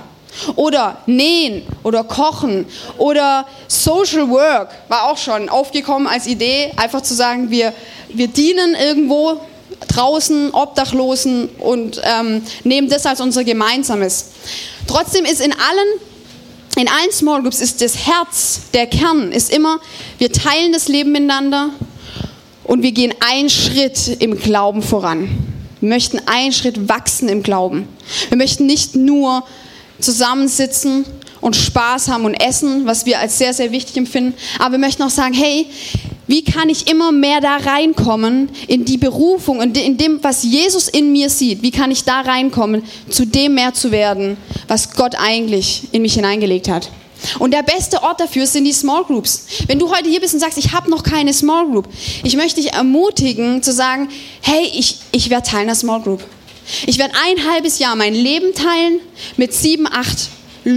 Oder nähen oder kochen oder Social Work war auch schon aufgekommen als Idee, einfach zu sagen, wir, wir dienen irgendwo draußen, Obdachlosen und ähm, nehmen das als unser Gemeinsames. Trotzdem ist in allen in allen Small Groups ist das Herz, der Kern ist immer, wir teilen das Leben miteinander und wir gehen einen Schritt im Glauben voran. Wir möchten einen Schritt wachsen im Glauben. Wir möchten nicht nur zusammensitzen und Spaß haben und essen, was wir als sehr, sehr wichtig empfinden, aber wir möchten auch sagen, hey, wie kann ich immer mehr da reinkommen in die Berufung, in dem, was Jesus in mir sieht? Wie kann ich da reinkommen, zu dem mehr zu werden, was Gott eigentlich in mich hineingelegt hat? Und der beste Ort dafür sind die Small Groups. Wenn du heute hier bist und sagst, ich habe noch keine Small Group, ich möchte dich ermutigen zu sagen, hey, ich, ich werde Teil einer Small Group. Ich werde ein halbes Jahr mein Leben teilen mit sieben, acht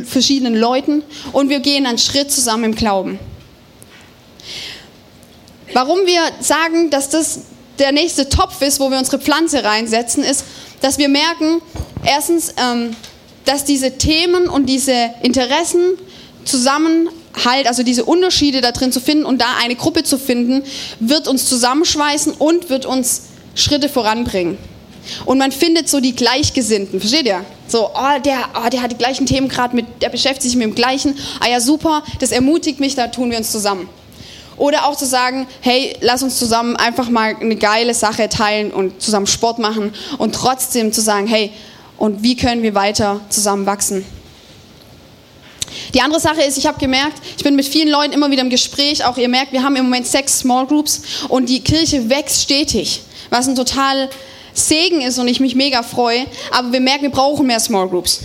verschiedenen Leuten und wir gehen einen Schritt zusammen im Glauben. Warum wir sagen, dass das der nächste Topf ist, wo wir unsere Pflanze reinsetzen, ist, dass wir merken, erstens, ähm, dass diese Themen und diese Interessen Zusammenhalt, also diese Unterschiede da drin zu finden und da eine Gruppe zu finden, wird uns zusammenschweißen und wird uns Schritte voranbringen. Und man findet so die Gleichgesinnten, versteht ihr? So, oh, der, oh, der hat die gleichen Themen gerade mit, der beschäftigt sich mit dem gleichen. Ah ja, super, das ermutigt mich, da tun wir uns zusammen. Oder auch zu sagen, hey, lass uns zusammen einfach mal eine geile Sache teilen und zusammen Sport machen und trotzdem zu sagen, hey, und wie können wir weiter zusammen wachsen? Die andere Sache ist, ich habe gemerkt, ich bin mit vielen Leuten immer wieder im Gespräch, auch ihr merkt, wir haben im Moment sechs Small Groups und die Kirche wächst stetig, was ein total Segen ist und ich mich mega freue, aber wir merken, wir brauchen mehr Small Groups.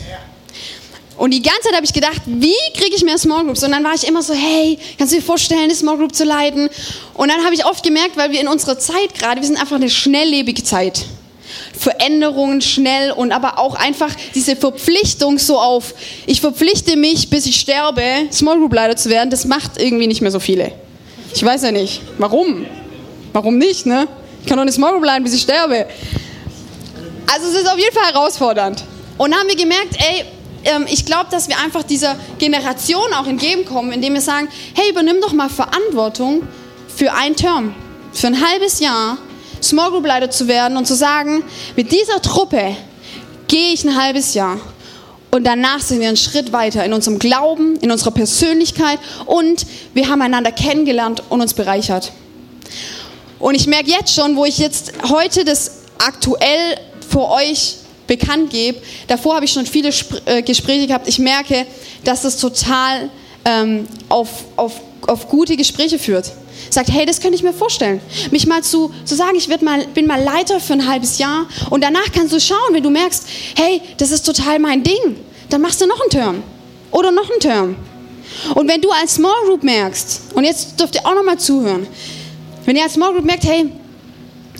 Und die ganze Zeit habe ich gedacht, wie kriege ich mehr Small Groups? Und dann war ich immer so, hey, kannst du dir vorstellen, eine Small Group zu leiten? Und dann habe ich oft gemerkt, weil wir in unserer Zeit gerade, wir sind einfach eine schnelllebige Zeit. Veränderungen schnell und aber auch einfach diese Verpflichtung so auf, ich verpflichte mich, bis ich sterbe, Small Group Leiter zu werden, das macht irgendwie nicht mehr so viele. Ich weiß ja nicht, warum? Warum nicht, ne? Ich kann doch nicht Small Group leiten, bis ich sterbe. Also es ist auf jeden Fall herausfordernd. Und dann haben wir gemerkt, ey, ähm, ich glaube, dass wir einfach dieser Generation auch entgegenkommen, indem wir sagen, hey, übernimm doch mal Verantwortung für ein Term, für ein halbes Jahr Small Group Leiter zu werden und zu sagen, mit dieser Truppe gehe ich ein halbes Jahr. Und danach sind wir einen Schritt weiter in unserem Glauben, in unserer Persönlichkeit und wir haben einander kennengelernt und uns bereichert. Und ich merke jetzt schon, wo ich jetzt heute das aktuell vor euch bekannt gebe, davor habe ich schon viele äh, Gespräche gehabt, ich merke, dass das total ähm, auf, auf, auf gute Gespräche führt sagt, hey, das könnte ich mir vorstellen. Mich mal zu, zu sagen, ich mal, bin mal Leiter für ein halbes Jahr und danach kannst du schauen, wenn du merkst, hey, das ist total mein Ding, dann machst du noch einen Term oder noch einen Term. Und wenn du als Small Group merkst, und jetzt dürft ihr auch noch mal zuhören, wenn ihr als Small Group merkt, hey,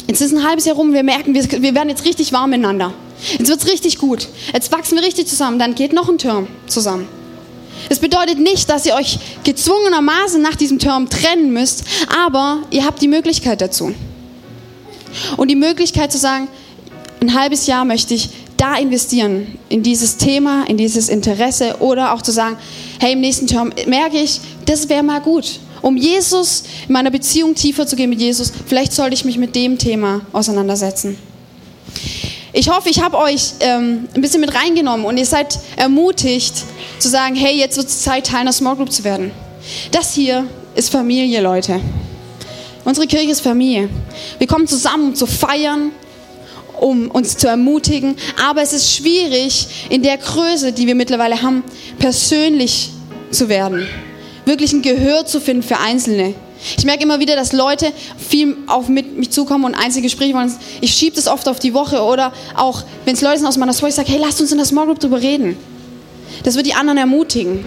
jetzt ist ein halbes Jahr rum, wir merken, wir, wir werden jetzt richtig warm miteinander. Jetzt wird es richtig gut. Jetzt wachsen wir richtig zusammen. Dann geht noch ein Term zusammen. Das bedeutet nicht, dass ihr euch gezwungenermaßen nach diesem Term trennen müsst, aber ihr habt die Möglichkeit dazu. Und die Möglichkeit zu sagen, ein halbes Jahr möchte ich da investieren, in dieses Thema, in dieses Interesse oder auch zu sagen, hey, im nächsten Term merke ich, das wäre mal gut. Um Jesus, in meiner Beziehung tiefer zu gehen mit Jesus, vielleicht sollte ich mich mit dem Thema auseinandersetzen. Ich hoffe, ich habe euch ähm, ein bisschen mit reingenommen und ihr seid ermutigt zu sagen, hey, jetzt wird es Zeit, Teil einer Small Group zu werden. Das hier ist Familie, Leute. Unsere Kirche ist Familie. Wir kommen zusammen, um zu feiern, um uns zu ermutigen. Aber es ist schwierig, in der Größe, die wir mittlerweile haben, persönlich zu werden. Wirklich ein Gehör zu finden für Einzelne. Ich merke immer wieder, dass Leute viel auf mit mich zukommen und einzelne Gespräche wollen. Ich schiebe das oft auf die Woche oder auch, wenn es Leute sind aus meiner Story, ich sage, hey, lasst uns in der Small Group drüber reden. Das wird die anderen ermutigen.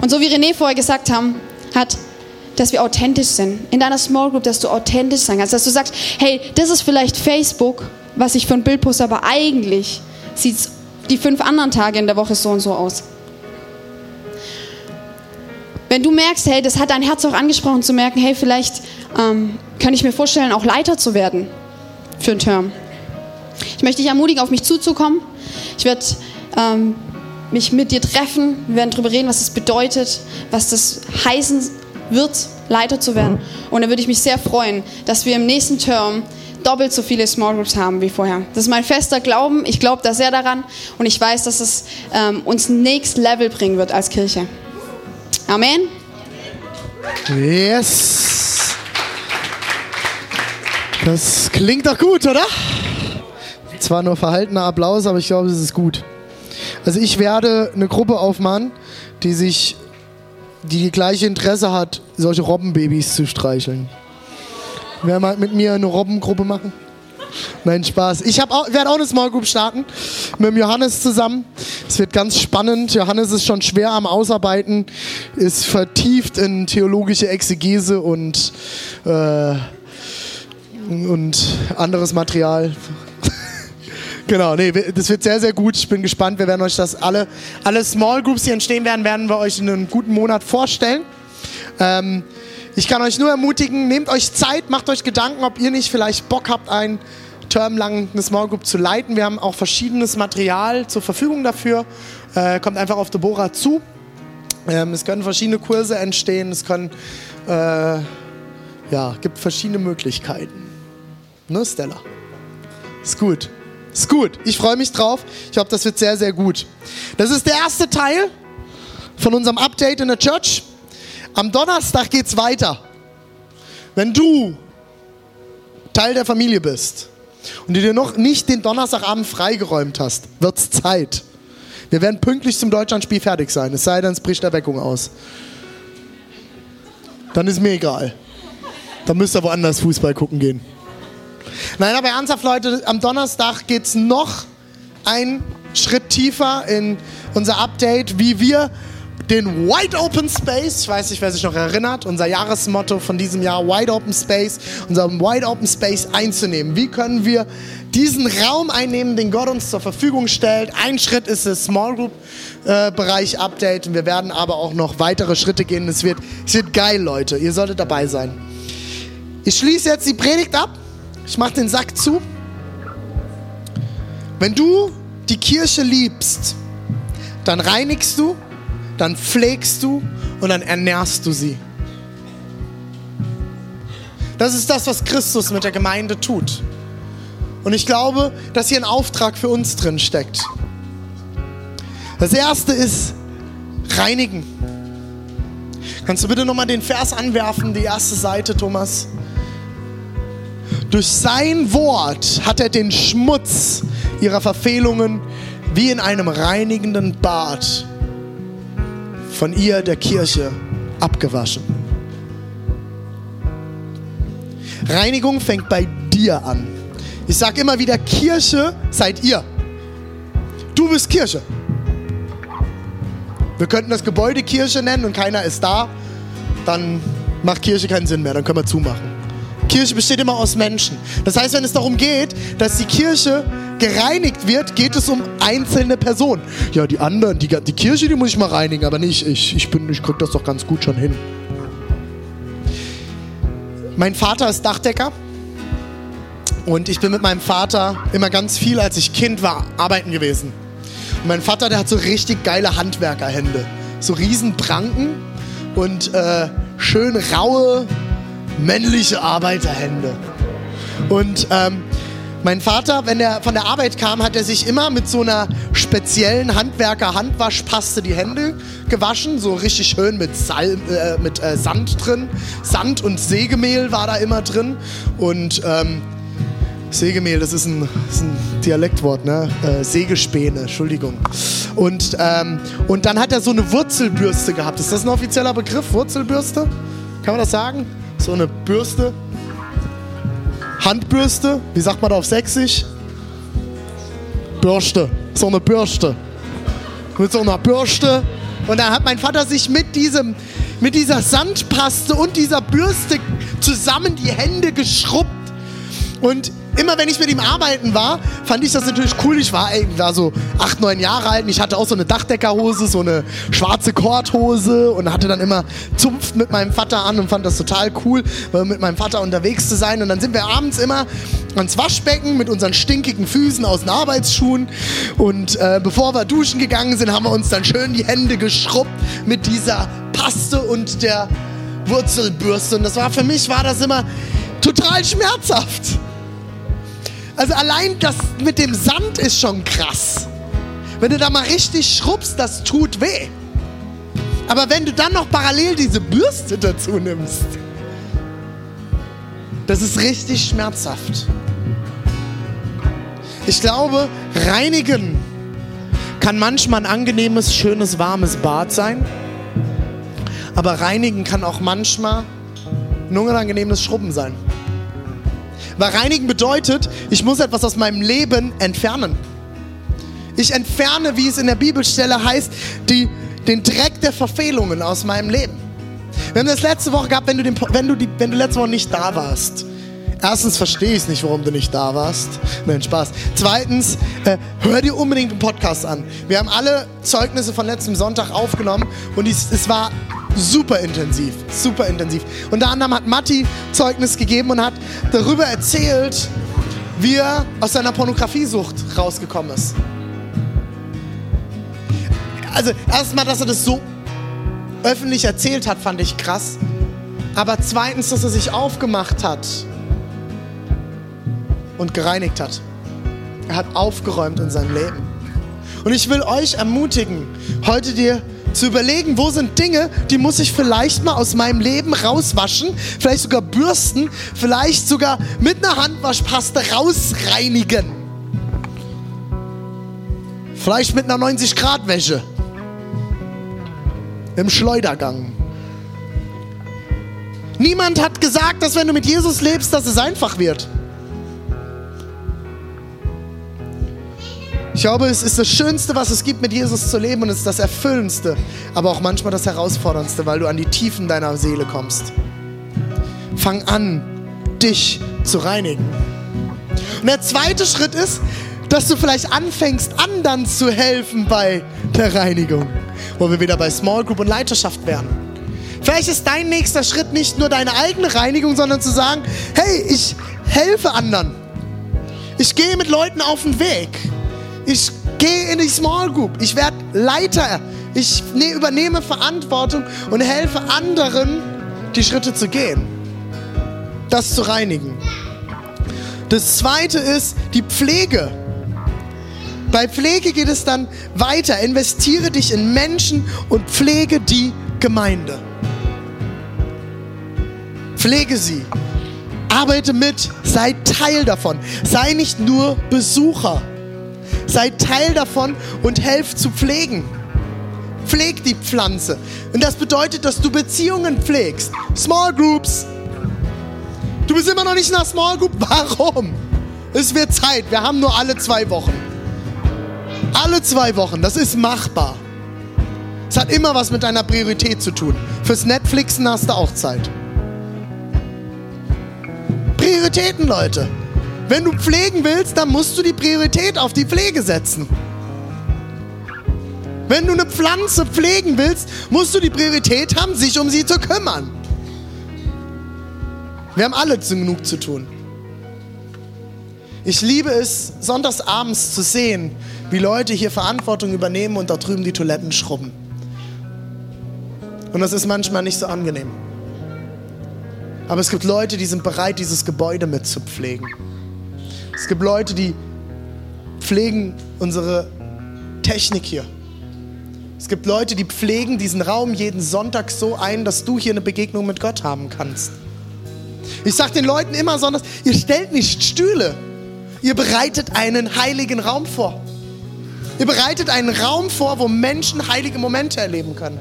Und so wie René vorher gesagt haben, hat, dass wir authentisch sind. In deiner Small Group, dass du authentisch sein kannst. Dass du sagst, hey, das ist vielleicht Facebook, was ich für ein Bild poste, aber eigentlich sieht es die fünf anderen Tage in der Woche so und so aus. Wenn du merkst, hey, das hat dein Herz auch angesprochen, zu merken, hey, vielleicht ähm, kann ich mir vorstellen, auch Leiter zu werden für einen Term. Ich möchte dich ermutigen, auf mich zuzukommen. Ich werde ähm, mich mit dir treffen. Wir werden darüber reden, was das bedeutet, was das heißen wird, Leiter zu werden. Und da würde ich mich sehr freuen, dass wir im nächsten Term doppelt so viele Small Groups haben wie vorher. Das ist mein fester Glauben. Ich glaube da sehr daran und ich weiß, dass es ähm, uns next Level bringen wird als Kirche. Amen. Yes. Das klingt doch gut, oder? Zwar nur verhaltener Applaus, aber ich glaube, es ist gut. Also ich werde eine Gruppe aufmachen, die sich, die die gleiche Interesse hat, solche Robbenbabys zu streicheln. Wer mal mit mir eine Robbengruppe machen? Nein, Spaß. Ich auch, werde auch eine Small Group starten mit dem Johannes zusammen. Es wird ganz spannend. Johannes ist schon schwer am Ausarbeiten, ist vertieft in theologische Exegese und, äh, und anderes Material. genau, nee, das wird sehr, sehr gut. Ich bin gespannt. Wir werden euch das alle, alle Small Groups, die entstehen werden, werden wir euch in einem guten Monat vorstellen. Ähm, ich kann euch nur ermutigen, nehmt euch Zeit, macht euch Gedanken, ob ihr nicht vielleicht Bock habt, einen Term lang eine Small Group zu leiten. Wir haben auch verschiedenes Material zur Verfügung dafür. Äh, kommt einfach auf Deborah zu. Ähm, es können verschiedene Kurse entstehen, es können, äh, ja, gibt verschiedene Möglichkeiten. Ne, Stella? Ist gut. Ist gut. Ich freue mich drauf. Ich glaube, das wird sehr, sehr gut. Das ist der erste Teil von unserem Update in der Church. Am Donnerstag geht es weiter. Wenn du Teil der Familie bist und du dir noch nicht den Donnerstagabend freigeräumt hast, wird es Zeit. Wir werden pünktlich zum Deutschlandspiel fertig sein, es sei denn, es bricht Erweckung aus. Dann ist mir egal. Dann müsst ihr woanders Fußball gucken gehen. Nein, aber ernsthaft, Leute, am Donnerstag geht es noch einen Schritt tiefer in unser Update, wie wir den Wide Open Space. Ich weiß nicht, wer sich noch erinnert. Unser Jahresmotto von diesem Jahr, Wide Open Space, unser Wide Open Space einzunehmen. Wie können wir diesen Raum einnehmen, den Gott uns zur Verfügung stellt? Ein Schritt ist das Small Group äh, Bereich Update. Wir werden aber auch noch weitere Schritte gehen. Es wird, es wird geil, Leute. Ihr solltet dabei sein. Ich schließe jetzt die Predigt ab. Ich mache den Sack zu. Wenn du die Kirche liebst, dann reinigst du, dann pflegst du und dann ernährst du sie. Das ist das, was Christus mit der Gemeinde tut. Und ich glaube, dass hier ein Auftrag für uns drin steckt. Das erste ist reinigen. Kannst du bitte nochmal den Vers anwerfen, die erste Seite, Thomas? Durch sein Wort hat er den Schmutz ihrer Verfehlungen wie in einem reinigenden Bad von ihr, der Kirche, abgewaschen. Reinigung fängt bei dir an. Ich sage immer wieder, Kirche seid ihr. Du bist Kirche. Wir könnten das Gebäude Kirche nennen und keiner ist da. Dann macht Kirche keinen Sinn mehr, dann können wir zumachen. Kirche besteht immer aus Menschen. Das heißt, wenn es darum geht, dass die Kirche gereinigt wird, geht es um einzelne Personen. Ja, die anderen, die, die Kirche, die muss ich mal reinigen, aber nicht ich. Ich, bin, ich krieg das doch ganz gut schon hin. Mein Vater ist Dachdecker und ich bin mit meinem Vater immer ganz viel, als ich Kind war, arbeiten gewesen. Und mein Vater, der hat so richtig geile Handwerkerhände. So riesen Pranken und äh, schön raue, männliche Arbeiterhände. Und ähm, mein Vater, wenn er von der Arbeit kam, hat er sich immer mit so einer speziellen Handwerker-Handwaschpaste die Hände gewaschen, so richtig schön mit, Sal äh, mit äh, Sand drin. Sand und Sägemehl war da immer drin. Und ähm, Sägemehl, das ist ein, ist ein Dialektwort, ne? Äh, Sägespäne, Entschuldigung. Und, ähm, und dann hat er so eine Wurzelbürste gehabt. Ist das ein offizieller Begriff, Wurzelbürste? Kann man das sagen? So eine Bürste. Handbürste, wie sagt man da auf Sächsisch? Bürste, so eine Bürste. Mit so einer Bürste. Und dann hat mein Vater sich mit diesem, mit dieser Sandpaste und dieser Bürste zusammen die Hände geschrubbt. Und immer wenn ich mit ihm arbeiten war, fand ich das natürlich cool. Ich war, ey, war so acht, neun Jahre alt und ich hatte auch so eine Dachdeckerhose, so eine schwarze Korthose und hatte dann immer Zunft mit meinem Vater an und fand das total cool, mit meinem Vater unterwegs zu sein. Und dann sind wir abends immer ans Waschbecken mit unseren stinkigen Füßen aus den Arbeitsschuhen. Und äh, bevor wir duschen gegangen sind, haben wir uns dann schön die Hände geschrubbt mit dieser Paste und der Wurzelbürste. Und das war für mich, war das immer total schmerzhaft. Also allein das mit dem Sand ist schon krass. Wenn du da mal richtig schrubbst, das tut weh. Aber wenn du dann noch parallel diese Bürste dazu nimmst, das ist richtig schmerzhaft. Ich glaube, reinigen kann manchmal ein angenehmes, schönes, warmes Bad sein. Aber reinigen kann auch manchmal ein unangenehmes Schrubben sein. Weil reinigen bedeutet, ich muss etwas aus meinem Leben entfernen. Ich entferne, wie es in der Bibelstelle heißt, die, den Dreck der Verfehlungen aus meinem Leben. Wir haben das letzte Woche gehabt, wenn du, den, wenn du, die, wenn du letzte Woche nicht da warst. Erstens verstehe ich es nicht, warum du nicht da warst. Nein, Spaß. Zweitens, äh, hör dir unbedingt den Podcast an. Wir haben alle Zeugnisse von letztem Sonntag aufgenommen und dies, es war super intensiv, super intensiv. Unter anderem hat Matti Zeugnis gegeben und hat darüber erzählt, wie er aus seiner Pornografiesucht rausgekommen ist. Also erstmal, dass er das so öffentlich erzählt hat, fand ich krass. Aber zweitens, dass er sich aufgemacht hat und gereinigt hat. Er hat aufgeräumt in seinem Leben. Und ich will euch ermutigen, heute dir zu überlegen, wo sind Dinge, die muss ich vielleicht mal aus meinem Leben rauswaschen, vielleicht sogar bürsten, vielleicht sogar mit einer Handwaschpaste rausreinigen. Vielleicht mit einer 90-Grad-Wäsche. Im Schleudergang. Niemand hat gesagt, dass wenn du mit Jesus lebst, dass es einfach wird. Ich glaube, es ist das Schönste, was es gibt, mit Jesus zu leben und es ist das Erfüllendste, aber auch manchmal das Herausforderndste, weil du an die Tiefen deiner Seele kommst. Fang an, dich zu reinigen. Und der zweite Schritt ist, dass du vielleicht anfängst, anderen zu helfen bei der Reinigung, wo wir wieder bei Small Group und Leiterschaft wären. Vielleicht ist dein nächster Schritt nicht nur deine eigene Reinigung, sondern zu sagen, hey, ich helfe anderen. Ich gehe mit Leuten auf den Weg. Ich gehe in die Small Group. Ich werde Leiter. Ich ne, übernehme Verantwortung und helfe anderen, die Schritte zu gehen. Das zu reinigen. Das zweite ist die Pflege. Bei Pflege geht es dann weiter. Investiere dich in Menschen und pflege die Gemeinde. Pflege sie. Arbeite mit. Sei Teil davon. Sei nicht nur Besucher. Sei Teil davon und helf zu pflegen. Pfleg die Pflanze. Und das bedeutet, dass du Beziehungen pflegst. Small Groups. Du bist immer noch nicht in einer Small Group. Warum? Es wird Zeit. Wir haben nur alle zwei Wochen. Alle zwei Wochen. Das ist machbar. Es hat immer was mit deiner Priorität zu tun. Fürs Netflixen hast du auch Zeit. Prioritäten, Leute. Wenn du pflegen willst, dann musst du die Priorität auf die Pflege setzen. Wenn du eine Pflanze pflegen willst, musst du die Priorität haben, sich um sie zu kümmern. Wir haben alle genug zu tun. Ich liebe es, sonntags abends zu sehen, wie Leute hier Verantwortung übernehmen und da drüben die Toiletten schrubben. Und das ist manchmal nicht so angenehm. Aber es gibt Leute, die sind bereit, dieses Gebäude mitzupflegen. Es gibt Leute, die pflegen unsere Technik hier. Es gibt Leute, die pflegen diesen Raum jeden Sonntag so ein, dass du hier eine Begegnung mit Gott haben kannst. Ich sage den Leuten immer sonders, ihr stellt nicht Stühle, ihr bereitet einen heiligen Raum vor. Ihr bereitet einen Raum vor, wo Menschen heilige Momente erleben können.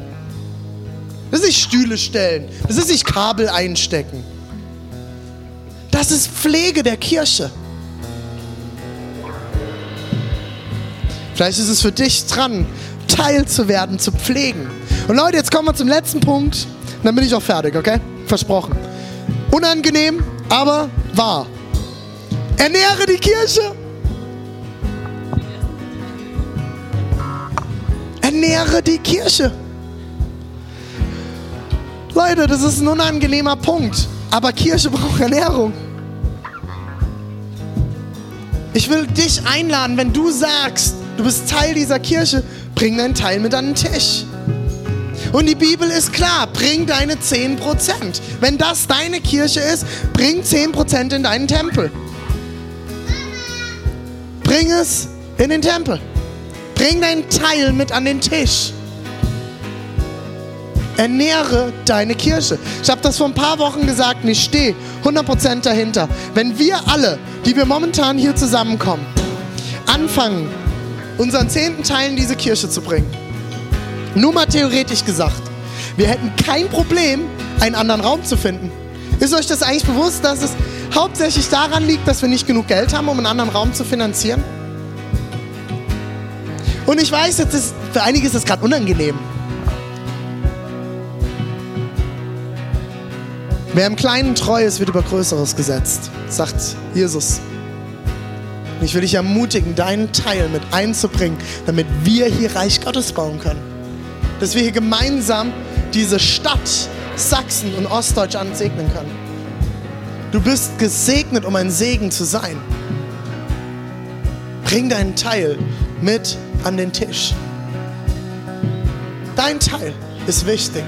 Das ist nicht Stühle stellen, das ist nicht Kabel einstecken. Das ist Pflege der Kirche. Vielleicht ist es für dich dran, Teil zu werden, zu pflegen. Und Leute, jetzt kommen wir zum letzten Punkt. Dann bin ich auch fertig, okay? Versprochen. Unangenehm, aber wahr. Ernähre die Kirche. Ernähre die Kirche. Leute, das ist ein unangenehmer Punkt. Aber Kirche braucht Ernährung. Ich will dich einladen, wenn du sagst, du bist Teil dieser Kirche, bring deinen Teil mit an den Tisch. Und die Bibel ist klar, bring deine 10%. Wenn das deine Kirche ist, bring 10% in deinen Tempel. Bring es in den Tempel. Bring dein Teil mit an den Tisch. Ernähre deine Kirche. Ich habe das vor ein paar Wochen gesagt und ich stehe 100% dahinter. Wenn wir alle, die wir momentan hier zusammenkommen, anfangen, unseren zehnten Teil in diese Kirche zu bringen, nur mal theoretisch gesagt, wir hätten kein Problem, einen anderen Raum zu finden. Ist euch das eigentlich bewusst, dass es hauptsächlich daran liegt, dass wir nicht genug Geld haben, um einen anderen Raum zu finanzieren? Und ich weiß, jetzt ist, für einige ist das gerade unangenehm. Wer im Kleinen treu ist, wird über Größeres gesetzt, sagt Jesus. Und ich will dich ermutigen, deinen Teil mit einzubringen, damit wir hier Reich Gottes bauen können. Dass wir hier gemeinsam diese Stadt Sachsen und Ostdeutschland segnen können. Du bist gesegnet, um ein Segen zu sein. Bring deinen Teil mit an den Tisch. Dein Teil ist wichtig.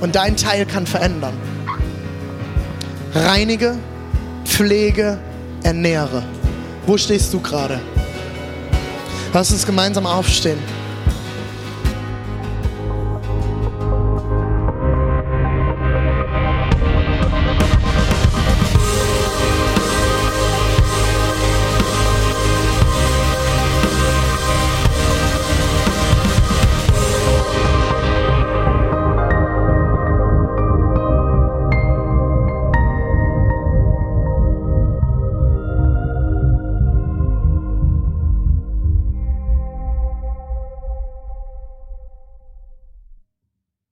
Und dein Teil kann verändern. Reinige, pflege, ernähre. Wo stehst du gerade? Lass uns gemeinsam aufstehen.